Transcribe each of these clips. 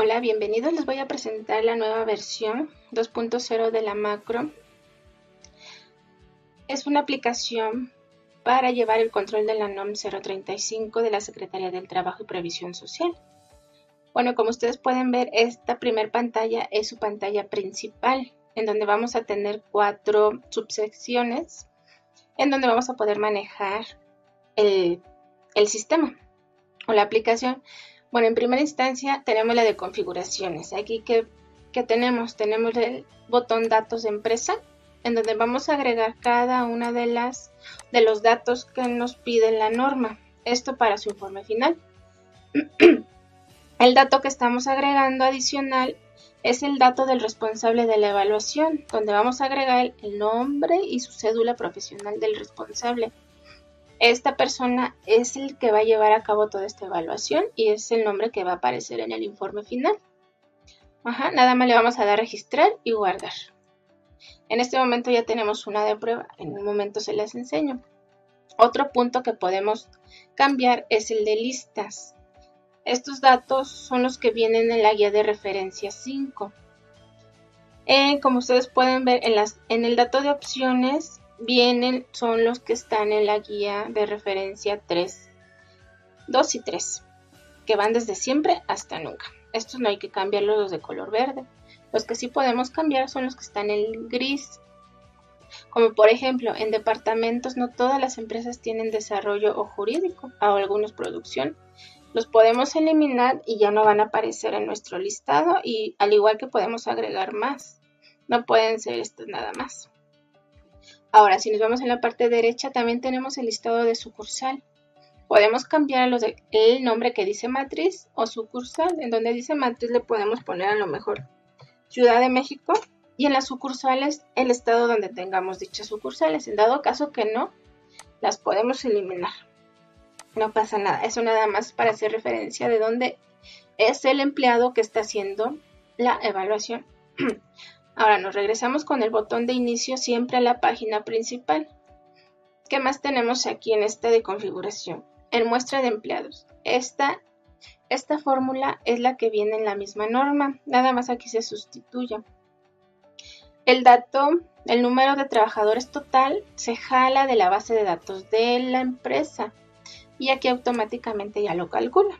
Hola, bienvenidos. Les voy a presentar la nueva versión 2.0 de la macro. Es una aplicación para llevar el control de la NOM 035 de la Secretaría del Trabajo y Previsión Social. Bueno, como ustedes pueden ver, esta primer pantalla es su pantalla principal, en donde vamos a tener cuatro subsecciones, en donde vamos a poder manejar el sistema o la aplicación. Bueno, en primera instancia tenemos la de configuraciones. Aquí que, tenemos, tenemos el botón datos de empresa, en donde vamos a agregar cada una de las de los datos que nos pide la norma. Esto para su informe final. el dato que estamos agregando adicional es el dato del responsable de la evaluación, donde vamos a agregar el nombre y su cédula profesional del responsable. Esta persona es el que va a llevar a cabo toda esta evaluación y es el nombre que va a aparecer en el informe final. Ajá, nada más le vamos a dar registrar y guardar. En este momento ya tenemos una de prueba, en un momento se las enseño. Otro punto que podemos cambiar es el de listas. Estos datos son los que vienen en la guía de referencia 5. Eh, como ustedes pueden ver en, el dato de opciones vienen son los que están en la guía de referencia 3, 2 y 3, que van desde siempre hasta nunca. Estos no hay que cambiarlos los de color verde. Los que sí podemos cambiar son los que están en gris. Como por ejemplo, en departamentos no todas las empresas tienen desarrollo o jurídico, o algunos producción. Los podemos eliminar y ya no van a aparecer en nuestro listado y al igual que podemos agregar más. No pueden ser estos nada más. Ahora, si nos vamos en la parte derecha, también tenemos el listado de sucursal. Podemos cambiar el nombre que dice matriz o sucursal. En donde dice matriz le podemos poner a lo mejor Ciudad de México y en las sucursales el estado donde tengamos dichas sucursales. En dado caso que no, las podemos eliminar. No pasa nada. Eso nada más para hacer referencia de dónde es el empleado que está haciendo la evaluación. Ahora nos regresamos con el botón de inicio siempre a la página principal. ¿Qué más tenemos aquí en esta de configuración? En muestra de empleados. Esta, esta fórmula es la que viene en la misma norma, nada más aquí se sustituye. El dato, el número de trabajadores total se jala de la base de datos de la empresa y aquí automáticamente ya lo calcula.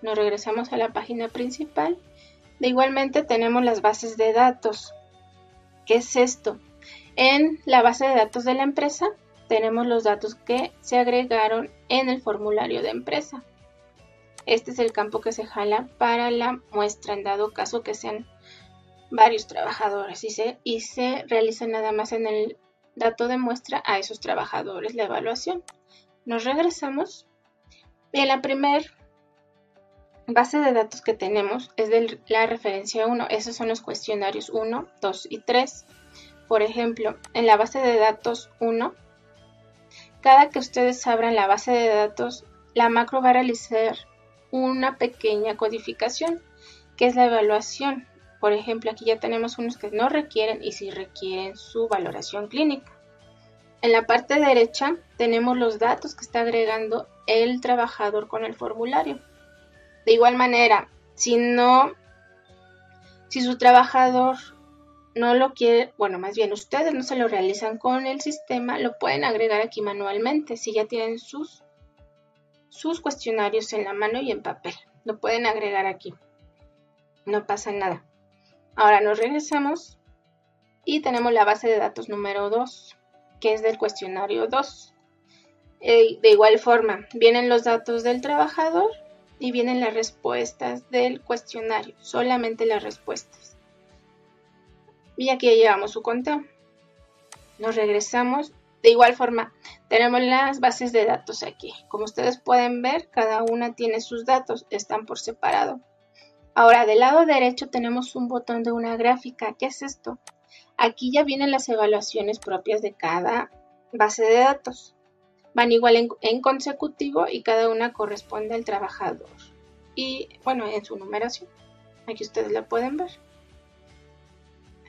Nos regresamos a la página principal igualmente tenemos las bases de datos. ¿Qué es esto? En la base de datos de la empresa tenemos los datos que se agregaron en el formulario de empresa. Este es el campo que se jala para la muestra en dado caso que sean varios trabajadores y se, y se realiza nada más en el dato de muestra a esos trabajadores la evaluación. Nos regresamos en la primera base de datos que tenemos es de la referencia 1. Esos son los cuestionarios 1, 2 y 3. Por ejemplo, en la base de datos 1, cada que ustedes abran la base de datos, la macro va a realizar una pequeña codificación, que es la evaluación. Por ejemplo, aquí ya tenemos unos que no requieren y sí requieren su valoración clínica. En la parte derecha tenemos los datos que está agregando el trabajador con el formulario. De igual manera, si no, si su trabajador no lo quiere, bueno, más bien ustedes no se lo realizan con el sistema, lo pueden agregar aquí manualmente, si ya tienen sus, sus cuestionarios en la mano y en papel. Lo pueden agregar aquí. No pasa nada. Ahora nos regresamos y tenemos la base de datos número 2, que es del cuestionario 2. Eh, de igual forma, vienen los datos del trabajador y vienen las respuestas del cuestionario, solamente las respuestas. Y aquí ya llevamos su conteo. Nos regresamos. De igual forma, tenemos las bases de datos aquí. Como ustedes pueden ver, cada una tiene sus datos, están por separado. Ahora, del lado derecho tenemos un botón de una gráfica. ¿Qué es esto? Aquí ya vienen las evaluaciones propias de cada base de datos van igual en, consecutivo y cada una corresponde al trabajador. Y bueno, en su numeración. Aquí ustedes la pueden ver.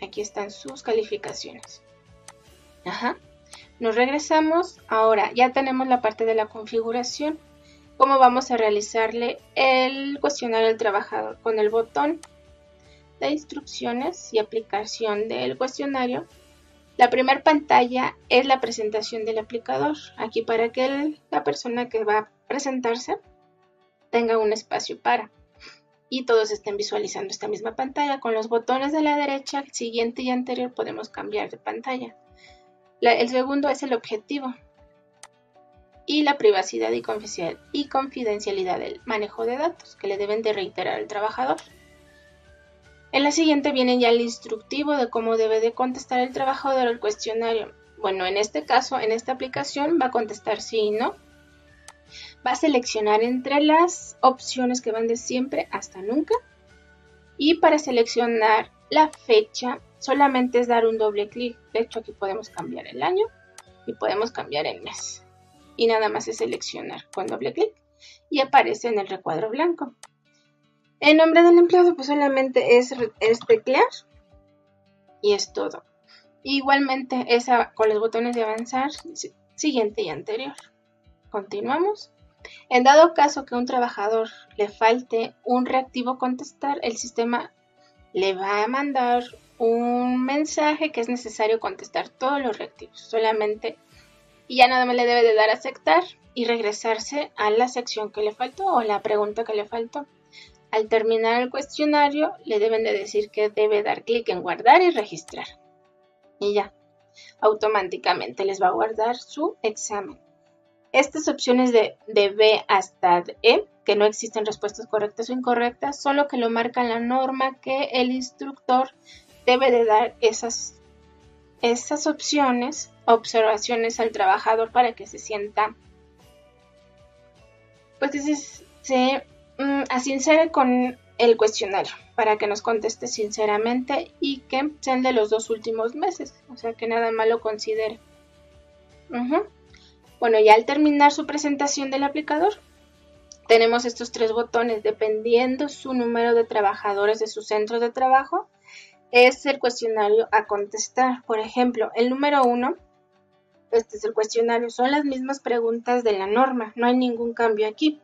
Aquí están sus calificaciones. Ajá. Nos regresamos. Ahora ya tenemos la parte de la configuración. cómo vamos a realizarle el cuestionario al trabajador con el botón de instrucciones y aplicación del cuestionario. La primera pantalla es la presentación del aplicador. Aquí para que la persona que va a presentarse tenga un espacio para y todos estén visualizando esta misma pantalla. Con los botones de la derecha, siguiente y anterior podemos cambiar de pantalla. el segundo es el objetivo y la privacidad y confidencialidad del manejo de datos que le deben de reiterar al trabajador. En la siguiente viene ya el instructivo de cómo debe de contestar el trabajador el cuestionario. Bueno, en este caso, en esta aplicación va a contestar sí y no va a seleccionar entre las opciones que van de siempre hasta nunca. Y para seleccionar la fecha solamente es dar un doble clic. De hecho aquí podemos cambiar el año y podemos cambiar el mes. Y nada más es seleccionar con doble clic y aparece en el recuadro blanco. El nombre del empleado pues solamente es, es teclear y es todo. Igualmente esa con los botones de avanzar, siguiente y anterior. Continuamos. En dado caso que a un trabajador le falte un reactivo contestar, el sistema le va a mandar un mensaje que es necesario contestar todos los reactivos solamente y ya nada más le debe de dar aceptar y regresarse a la sección que le faltó o la pregunta que le faltó. Al terminar el cuestionario le deben de decir que debe dar clic en guardar y registrar. Y ya, automáticamente les va a guardar su examen. Estas opciones de, B hasta E, que no existen respuestas correctas o incorrectas, solo que lo marca la norma que el instructor debe de dar esas, esas opciones, observaciones al trabajador para que se sienta, pues que se mm, asincere con el cuestionario, para que nos conteste sinceramente y que sean de los dos últimos meses, o sea que nada más lo considere. Bueno, ya al terminar su presentación del aplicador, tenemos estos tres botones. Dependiendo su número de trabajadores de su centro de trabajo, es el cuestionario a contestar. Por ejemplo, el número uno, este es el cuestionario, son las mismas preguntas de la norma, no hay ningún cambio aquí.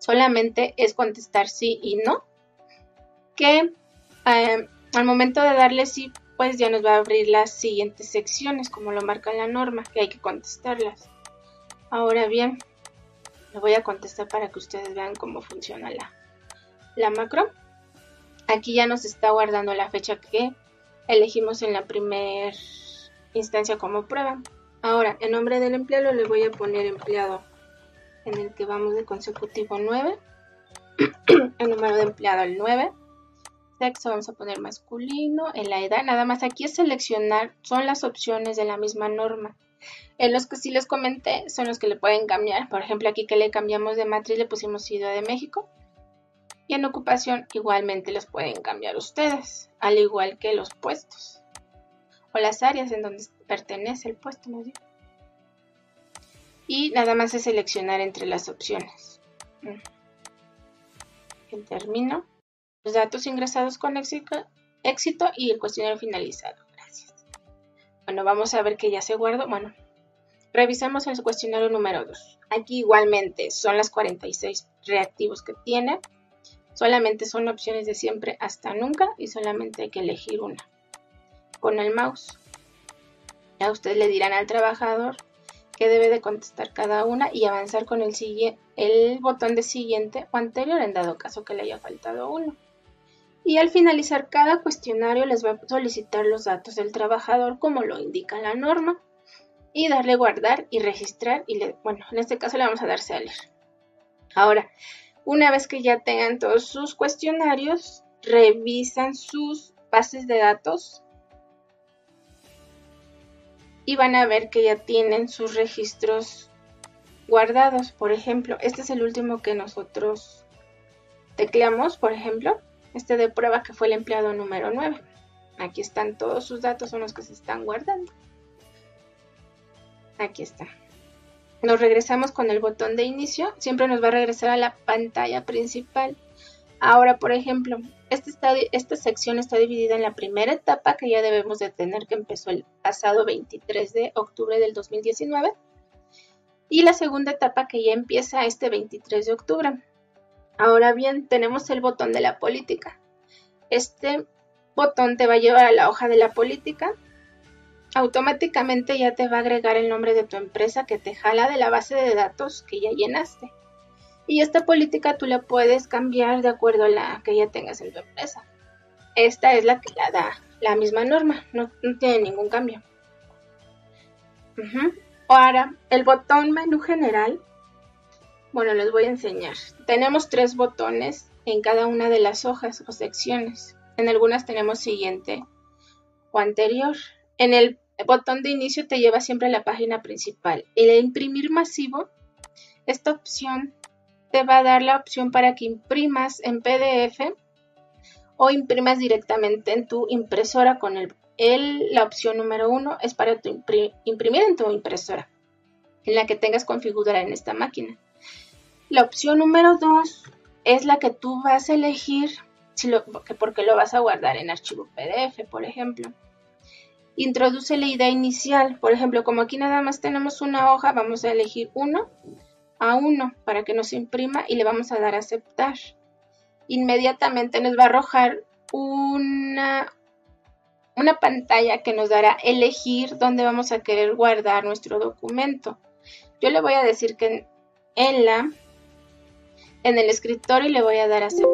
Solamente es contestar sí y no, que eh, al momento de darle sí, pues ya nos va a abrir las siguientes secciones, como lo marca la norma, que hay que contestarlas. Ahora bien, le voy a contestar para que ustedes vean cómo funciona la, la macro. Aquí ya nos está guardando la fecha que elegimos en la primera instancia como prueba. Ahora, en nombre del empleado le voy a poner empleado en el que vamos de consecutivo 9. el número de empleado el 9. Sexo vamos a poner masculino. En la edad, nada más aquí es seleccionar, son las opciones de la misma norma. En los que sí les comenté son los que le pueden cambiar. Por ejemplo, aquí que le cambiamos de matriz le pusimos Ciudad de México. Y en ocupación igualmente los pueden cambiar ustedes, al igual que los puestos. O las áreas en donde pertenece el puesto, ¿no? Y nada más es seleccionar entre las opciones. Mm. Termino. Los datos ingresados con éxito, éxito y el cuestionario finalizado. Bueno, vamos a ver que ya se guardó. Bueno, revisamos el cuestionario número 2. Aquí igualmente son las 46 reactivos que tiene. Solamente son opciones de siempre hasta nunca y solamente hay que elegir una. Con el mouse. Ya ustedes le dirán al trabajador que debe de contestar cada una y avanzar con el, el botón de siguiente o anterior en dado caso que le haya faltado uno y al finalizar cada cuestionario les va a solicitar los datos del trabajador como lo indica la norma y darle guardar y registrar y bueno, en este caso le vamos a dar salir. Ahora, una vez que ya tengan todos sus cuestionarios, revisan sus bases de datos y van a ver que ya tienen sus registros guardados. Por ejemplo, este es el último que nosotros tecleamos, por ejemplo este de prueba que fue el empleado número 9. Aquí están todos sus datos, son los que se están guardando. Aquí está. Nos regresamos con el botón de inicio, siempre nos va a regresar a la pantalla principal. Ahora, por ejemplo, esta, esta sección está dividida en la primera etapa que ya debemos de tener, que empezó el pasado 23 de octubre del 2019. Y la segunda etapa que ya empieza este 23 de octubre. Ahora bien, tenemos el botón de la política. Este botón te va a llevar a la hoja de la política. Automáticamente ya te va a agregar el nombre de tu empresa que te jala de la base de datos que ya llenaste. Y esta política tú la puedes cambiar de acuerdo a la que ya tengas en tu empresa. Esta es la que la da la misma norma, no, tiene ningún cambio. Ahora, el botón menú general, bueno, les voy a enseñar. Tenemos tres botones en cada una de las hojas o secciones. En algunas tenemos siguiente o anterior. En el botón de inicio te lleva siempre a la página principal. El imprimir masivo, esta opción te va a dar la opción para que imprimas en PDF o imprimas directamente en tu impresora con el, la opción número uno es para imprimir en tu impresora en la que tengas configurada en esta máquina. La opción número dos es la que tú vas a elegir porque lo vas a guardar en archivo PDF, por ejemplo. Introduce la idea inicial, por ejemplo, como aquí nada más tenemos una hoja, vamos a elegir uno a uno para que nos imprima y le vamos a dar a aceptar inmediatamente nos va a arrojar una, una pantalla que nos dará elegir dónde vamos a querer guardar nuestro documento. Yo le voy a decir que en, la en el escritorio le voy a dar aceptar.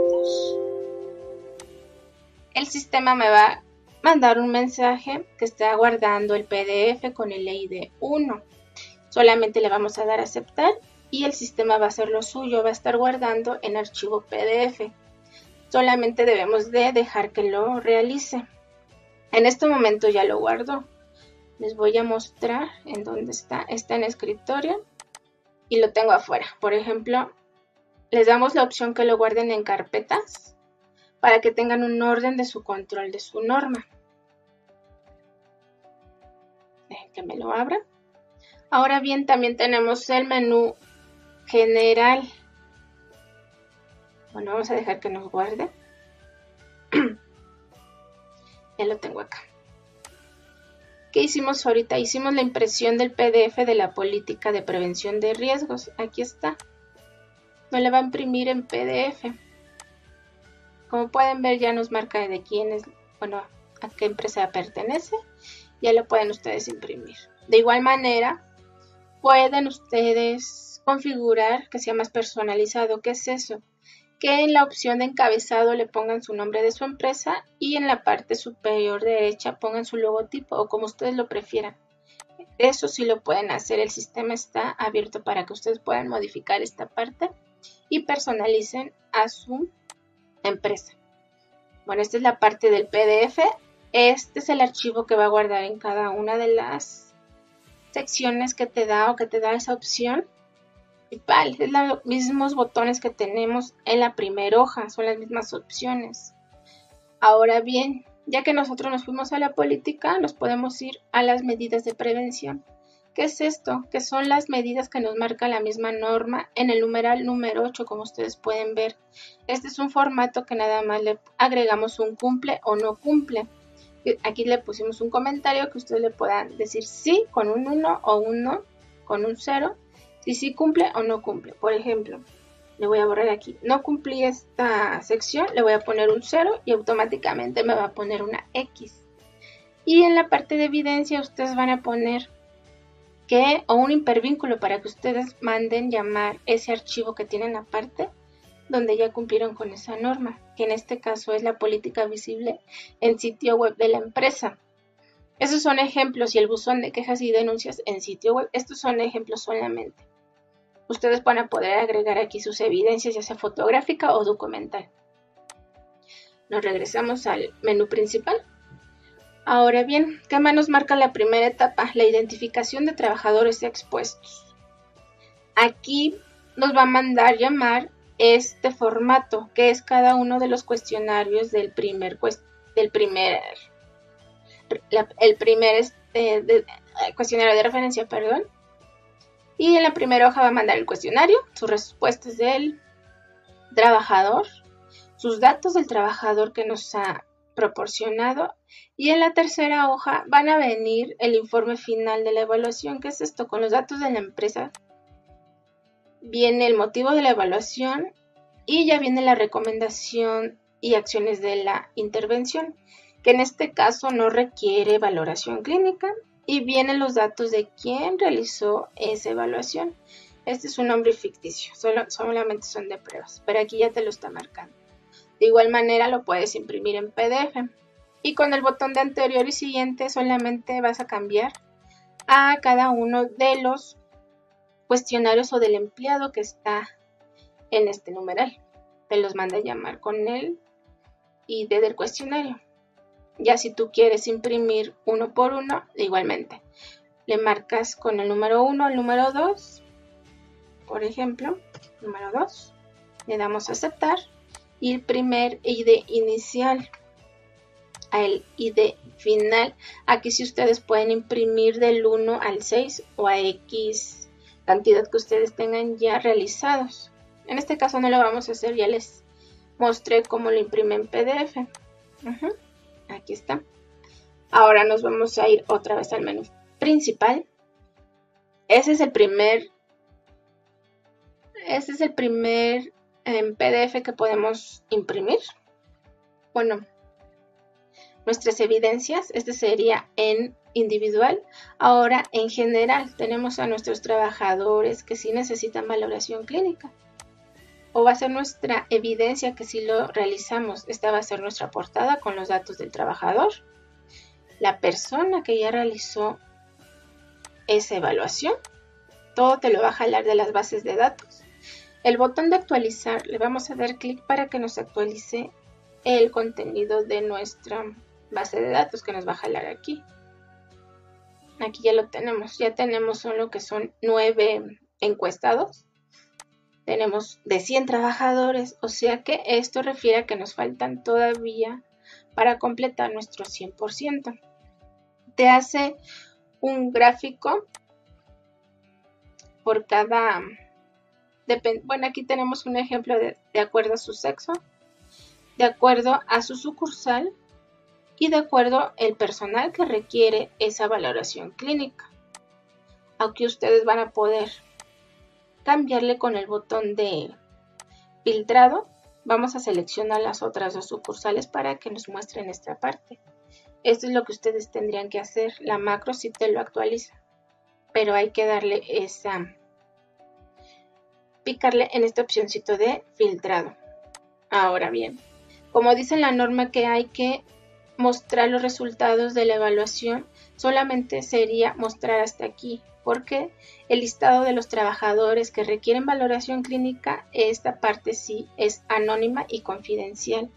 El sistema me va a mandar un mensaje que está guardando el PDF con el ID 1. Solamente le vamos a dar aceptar y el sistema va a hacer lo suyo, va a estar guardando en archivo PDF solamente debemos de dejar que lo realice. En este momento ya lo guardo. Les voy a mostrar en dónde está. Está en escritorio y lo tengo afuera. Por ejemplo, les damos la opción que lo guarden en carpetas para que tengan un orden de su control de su norma. Dejen que me lo abra. Ahora bien, también tenemos el menú general bueno, vamos a dejar que nos guarde. ya lo tengo acá. ¿Qué hicimos ahorita? Hicimos la impresión del PDF de la política de prevención de riesgos. Aquí está. No le va a imprimir en PDF. Como pueden ver ya nos marca de quién es, bueno, a qué empresa pertenece. Ya lo pueden ustedes imprimir. De igual manera, pueden ustedes configurar que sea más personalizado. ¿Qué es eso? que en la opción de encabezado le pongan su nombre de su empresa y en la parte superior derecha pongan su logotipo o como ustedes lo prefieran. Eso sí lo pueden hacer, el sistema está abierto para que ustedes puedan modificar esta parte y personalicen a su empresa. Bueno, esta es la parte del PDF. Este es el archivo que va a guardar en cada una de las secciones que te da o que te da esa opción Es los mismos botones que tenemos en la primera hoja, son las mismas opciones. Ahora bien, ya que nosotros nos fuimos a la política, nos podemos ir a las medidas de prevención. ¿Qué es esto? Que son las medidas que nos marca la misma norma en el numeral número 8, como ustedes pueden ver. Este es un formato que nada más le agregamos un cumple o no cumple. Aquí le pusimos un comentario que ustedes le puedan decir sí con un 1 o un no con un 0 si sí cumple o no cumple. Por ejemplo, le voy a borrar aquí. No cumplí esta sección, le voy a poner un 0 y automáticamente me va a poner una X. Y en la parte de evidencia ustedes van a poner que o un hipervínculo para que ustedes manden llamar ese archivo que tienen aparte donde ya cumplieron con esa norma, que en este caso es la política visible en sitio web de la empresa. Esos son ejemplos y el buzón de quejas y denuncias en sitio web. Estos son ejemplos solamente ustedes van a poder agregar aquí sus evidencias, ya sea fotográfica o documental. Nos regresamos al menú principal. Ahora bien, ¿qué más nos marca la primera etapa? La identificación de trabajadores expuestos. Aquí nos va a mandar llamar este formato, que es cada uno de los cuestionarios del primer, del primer, el primer este, cuestionario de referencia, perdón, y en la primera hoja va a mandar el cuestionario, sus respuestas del trabajador, sus datos del trabajador que nos ha proporcionado y en la tercera hoja van a venir el informe final de la evaluación, que es esto, con los datos de la empresa viene el motivo de la evaluación y ya viene la recomendación y acciones de la intervención, que en este caso no requiere valoración clínica y vienen los datos de quién realizó esa evaluación. Este es un nombre ficticio, solo, solamente son de pruebas, pero aquí ya te lo está marcando. De igual manera lo puedes imprimir en PDF. Y con el botón de anterior y siguiente solamente vas a cambiar a cada uno de los cuestionarios o del empleado que está en este numeral. Te los manda a llamar con el ID del cuestionario. Ya si tú quieres imprimir uno por uno, igualmente. Le marcas con el número 1 al número 2. Por ejemplo, número 2. Le damos a aceptar. Y el primer ID inicial al ID final. Aquí si ustedes pueden imprimir del 1 al 6 o a X cantidad que ustedes tengan ya realizados. En este caso no lo vamos a hacer, ya les mostré cómo lo imprime en PDF. Aquí está. Ahora nos vamos a ir otra vez al menú principal. Ese es el primer. Es el primer em, PDF que podemos imprimir. Bueno, nuestras evidencias. Este sería en individual. Ahora, en general, tenemos a nuestros trabajadores que sí necesitan valoración clínica. O va a ser nuestra evidencia que si lo realizamos, esta va a ser nuestra portada con los datos del trabajador. La persona que ya realizó esa evaluación, todo te lo va a jalar de las bases de datos. El botón de actualizar, le vamos a dar clic para que nos actualice el contenido de nuestra base de datos que nos va a jalar aquí. Aquí ya lo tenemos, ya tenemos solo que son nueve encuestados. Tenemos de 100 trabajadores, o sea que esto refiere a que nos faltan todavía para completar nuestro 100%. Te hace un gráfico por cada... Bueno, aquí tenemos un ejemplo de, de acuerdo a su sexo, de acuerdo a su sucursal y de acuerdo el personal que requiere esa valoración clínica. Aquí ustedes van a poder cambiarle con el botón de filtrado. Vamos a seleccionar las otras dos sucursales para que nos muestren esta parte. Esto es lo que ustedes tendrían que hacer. La macro sí te lo actualiza, pero hay que darle esa picarle en esta opcióncito de filtrado. Ahora bien, como dice la norma que hay que mostrar los resultados de la evaluación solamente sería mostrar hasta aquí, porque el listado de los trabajadores que requieren valoración clínica, esta parte sí es anónima y confidencial.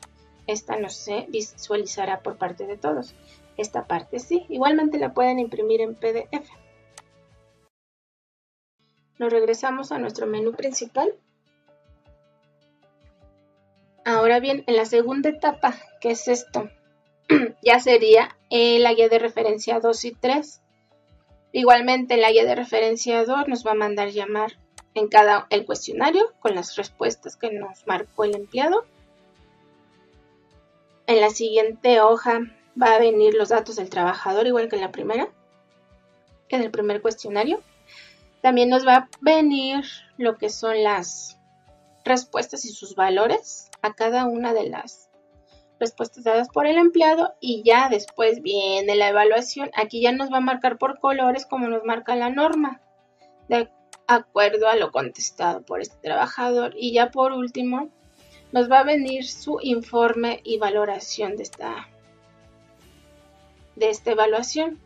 Esta no se visualizará por parte de todos. Esta parte sí. Igualmente la pueden imprimir en PDF. Nos regresamos a nuestro menú principal. Ahora bien, en la segunda etapa, que es esto, ya sería en la guía de referencia 2 y 3. Igualmente en la guía de referencia 2 nos va a mandar llamar en cada el cuestionario con las respuestas que nos marcó el empleado. En la siguiente hoja va a venir los datos del trabajador igual que en la primera, en el primer cuestionario. También nos va a venir lo que son las respuestas y sus valores a cada una de las respuestas dadas por el empleado y ya después viene la evaluación. Aquí ya nos va a marcar por colores como nos marca la norma, de acuerdo a lo contestado por este trabajador. Y ya por último, nos va a venir su informe y valoración de esta, de esta evaluación.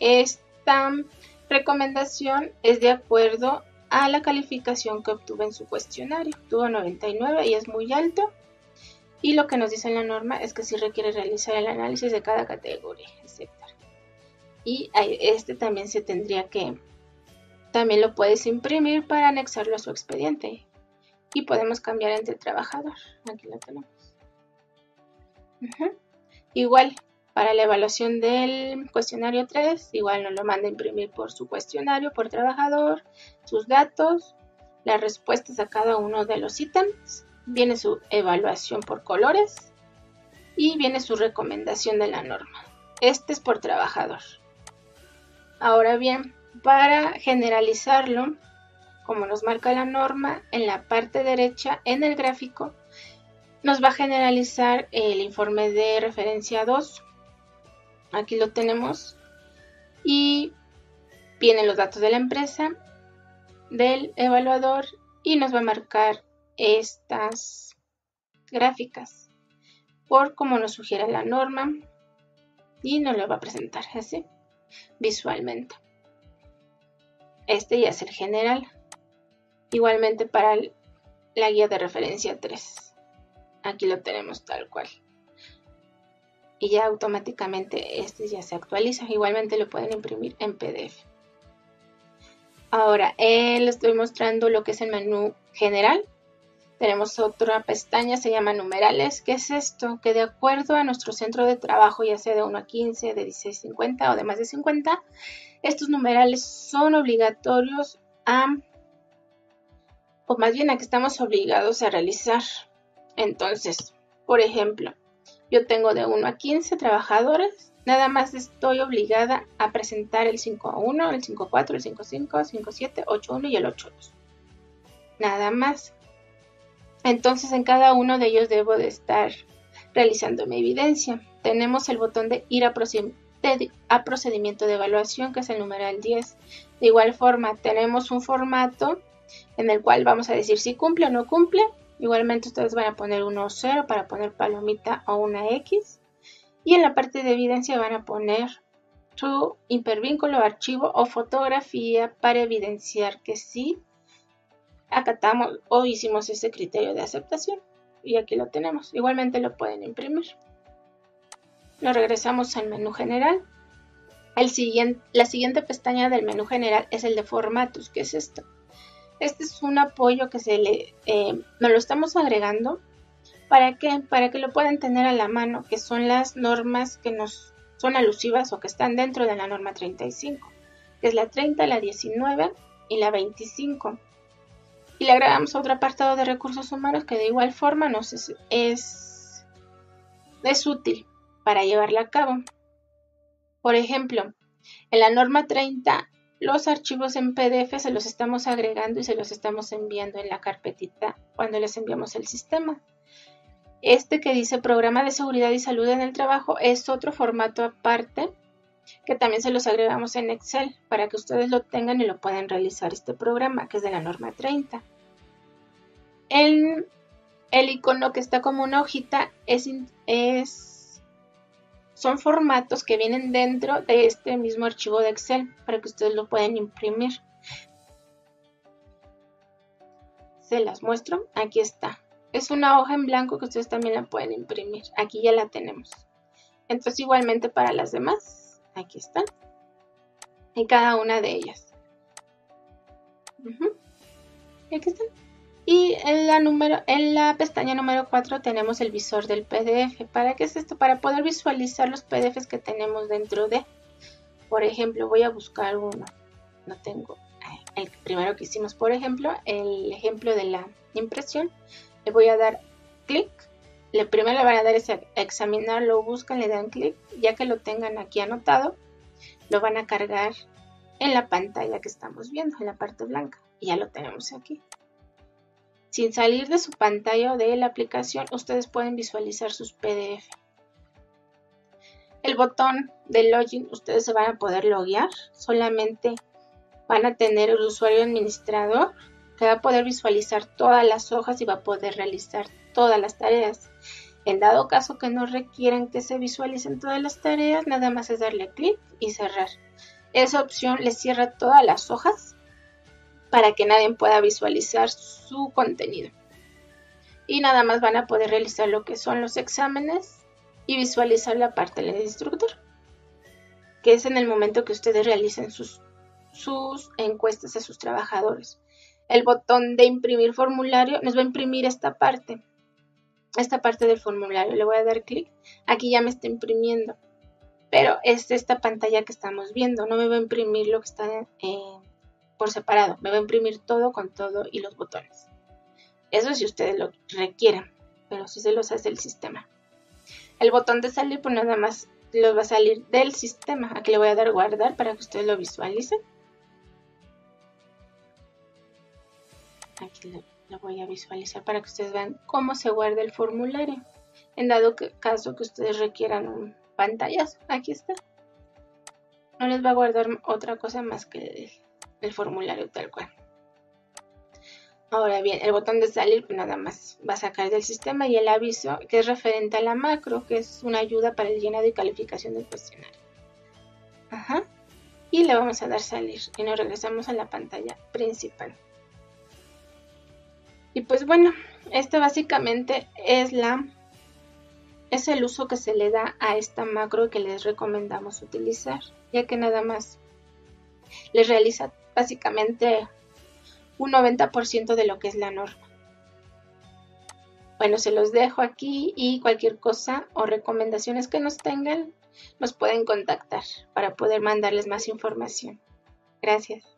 Esta recomendación es de acuerdo a la calificación que obtuvo en su cuestionario. Tuvo 99 y es muy alto. Y lo que nos dice la norma es que si requiere realizar el análisis de cada categoría, etc. Y este también se tendría que, también lo puedes imprimir para anexarlo a su expediente. Y podemos cambiar entre trabajador. Aquí lo tenemos. Igual, para la evaluación del cuestionario 3, igual nos lo manda a imprimir por su cuestionario, por trabajador, sus datos, las respuestas a cada uno de los ítems viene su evaluación por colores y viene su recomendación de la norma. Este es por trabajador. Ahora bien, para generalizarlo, como nos marca la norma, en la parte derecha, en el gráfico, nos va a generalizar el informe de referencia 2. Aquí lo tenemos. Y vienen los datos de la empresa, del evaluador y nos va a marcar estas gráficas por como nos sugiere la norma y nos lo va a presentar así visualmente. Este ya es el general. Igualmente para la guía de referencia 3. Aquí lo tenemos tal cual. Y ya automáticamente este ya se actualiza. Igualmente lo pueden imprimir en PDF. Ahora, eh, les estoy mostrando lo que es el menú general. Tenemos otra pestaña, se llama numerales. ¿Qué es esto? Que de acuerdo a nuestro centro de trabajo, ya sea de 1 a 15, de 16 a 50 o de más de 50, estos numerales son obligatorios a, o más bien a que estamos obligados a realizar. Entonces, por ejemplo, yo tengo de 1 a 15 trabajadores, nada más estoy obligada a presentar el 5.1, el 5.4, el 5.5, 5.7, 8.1 y el 8.2. Nada más. Entonces en cada uno de ellos debo de estar realizando mi evidencia. Tenemos el botón de ir a, procedimiento de evaluación, que es el numeral 10. De igual forma, tenemos un formato en el cual vamos a decir si cumple o no cumple. Igualmente ustedes van a poner 1 o 0 para poner palomita o una X. Y en la parte de evidencia van a poner su hipervínculo, archivo o fotografía para evidenciar que sí acatamos o hicimos ese criterio de aceptación. Y aquí lo tenemos. Igualmente lo pueden imprimir. Lo regresamos al menú general. El siguiente, la siguiente pestaña del menú general es el de formatos. ¿Qué es esto? Este es un apoyo que se le, eh, nos lo estamos agregando para que, para que lo puedan tener a la mano, que son las normas que nos son alusivas o que están dentro de la norma 35, que es la 30, la 19 y la 25. Y le agregamos otro apartado de recursos humanos que de igual forma nos es, es, es útil para llevarla a cabo. Por ejemplo, en la norma 30 los archivos en PDF se los estamos agregando y se los estamos enviando en la carpetita cuando les enviamos el sistema. Este que dice Programa de Seguridad y Salud en el Trabajo es otro formato aparte que también se los agregamos en Excel para que ustedes lo tengan y lo puedan realizar este programa que es de la norma 30. El, icono que está como una hojita es, es son formatos que vienen dentro de este mismo archivo de Excel para que ustedes lo puedan imprimir. Se las muestro. Aquí está. Es una hoja en blanco que ustedes también la pueden imprimir. Aquí ya la tenemos. Entonces igualmente para las demás. Aquí están. Y cada una de ellas. aquí están. Y en la, número, en la pestaña número 4 tenemos el visor del PDF. ¿Para qué es esto? Para poder visualizar los PDFs que tenemos dentro de. Por ejemplo, voy a buscar uno. No tengo. El primero que hicimos, por ejemplo, el ejemplo de la impresión. Le voy a dar clic. Lo primero le van a dar es examinar, lo buscan, le dan clic. Ya que lo tengan aquí anotado, lo van a cargar en la pantalla que estamos viendo, en la parte blanca. Y ya lo tenemos aquí. Sin salir de su pantalla o de la aplicación, ustedes pueden visualizar sus PDF. El botón de login, ustedes se van a poder loguear. Solamente van a tener el usuario administrador que va a poder visualizar todas las hojas y va a poder realizar todas las tareas. En dado caso que no requieran que se visualicen todas las tareas, nada más es darle clic y cerrar. Esa opción les cierra todas las hojas para que nadie pueda visualizar su contenido. Y nada más van a poder realizar lo que son los exámenes y visualizar la parte del instructor, que es en el momento que ustedes realicen sus, sus encuestas a sus trabajadores. El botón de imprimir formulario nos va a imprimir esta parte, esta parte del formulario. Le voy a dar clic. Aquí ya me está imprimiendo. Pero es esta pantalla que estamos viendo. No me va a imprimir lo que está en, por separado. Me va a imprimir todo con todo y los botones. Eso si ustedes lo requieren, pero si se los hace el sistema. El botón de salir, pues nada más los va a salir del sistema. Aquí le voy a dar guardar para que ustedes lo visualicen. aquí lo, voy a visualizar para que ustedes vean cómo se guarda el formulario. En dado caso que ustedes requieran un pantallazo, aquí está. No les va a guardar otra cosa más que el formulario tal cual. Ahora bien, el botón de salir pues nada más va a sacar del sistema y el aviso que es referente a la macro, que es una ayuda para el llenado y calificación del cuestionario. Ajá. Y le vamos a dar salir y nos regresamos a la pantalla principal. Y pues bueno, este básicamente es la es el uso que se le da a esta macro que les recomendamos utilizar, ya que nada más les realiza básicamente un 90% de lo que es la norma. Bueno, se los dejo aquí y cualquier cosa o recomendaciones que nos tengan, nos pueden contactar para poder mandarles más información. Gracias.